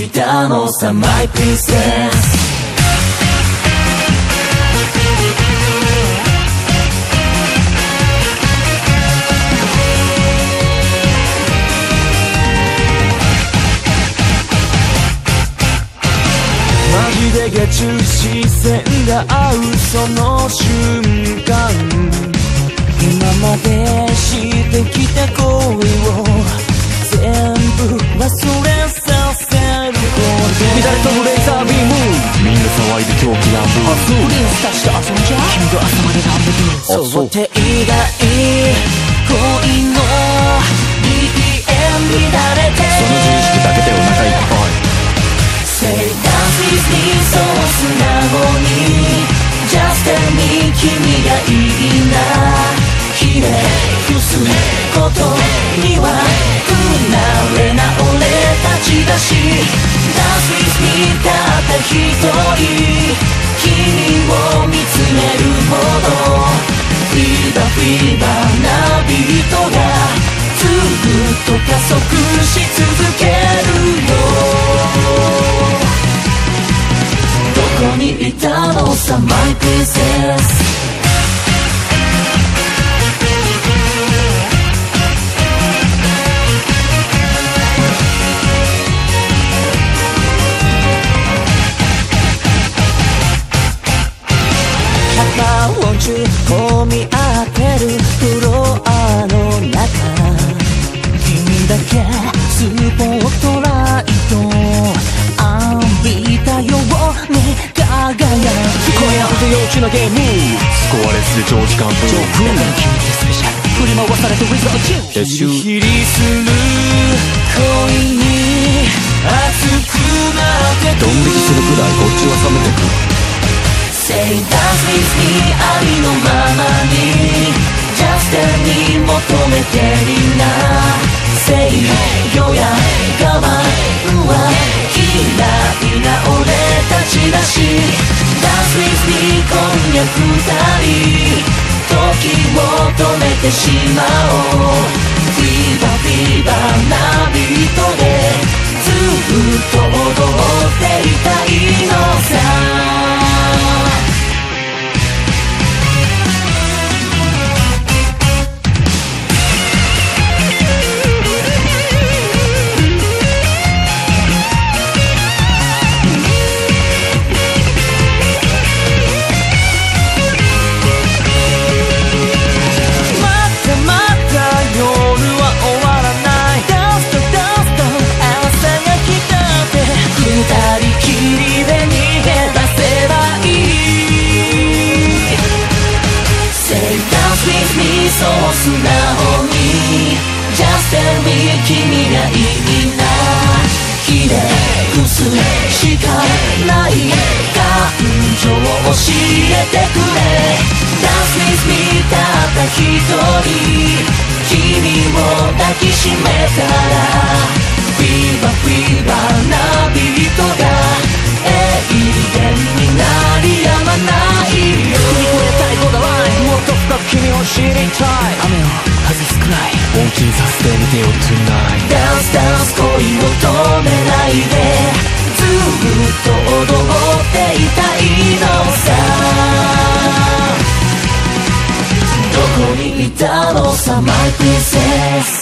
にいたのさマイプリンセスマジでゲチュ視線が合うその瞬間。今までしてきた恋を騒いで狂気乱舞プリンスたちと遊んじゃ君と朝までランブあそう手以外恋の BPM に慣れてその自意識だけでお腹いっぱい Say dance with me そう素直に Just tell me 君がいいなひれ伏すことには不慣れな俺たちだし Dance with me た一人君を見つめるほどフィーバーフィーバーなビートがずっと加速し続けるよ。どこにいたのさマイプリンセス。中混み合ってるフロアの中君だけスポットライト浴びたよ。うに輝き今夜ほど幼稚なゲームスコアレスで長時間分君ってスペシャル振り回されて Without you 撤収ヒリヒリする恋に熱くなってくドン引きするくらいこっちは冷めてく。シェイダンスミスキーありのままにジャスティンに求めてみんなせいやがまうわ嫌いな俺たちだしダンスミスキー今夜二り時を止めてしまおうフィーバーフィーバーナビそう素直に。Just tell me 君がいいな。ひれ伏すしかない。感情を教えてくれ。止めないで。ずっと踊っていたいのさ。どこにいたのさマイプリンセス。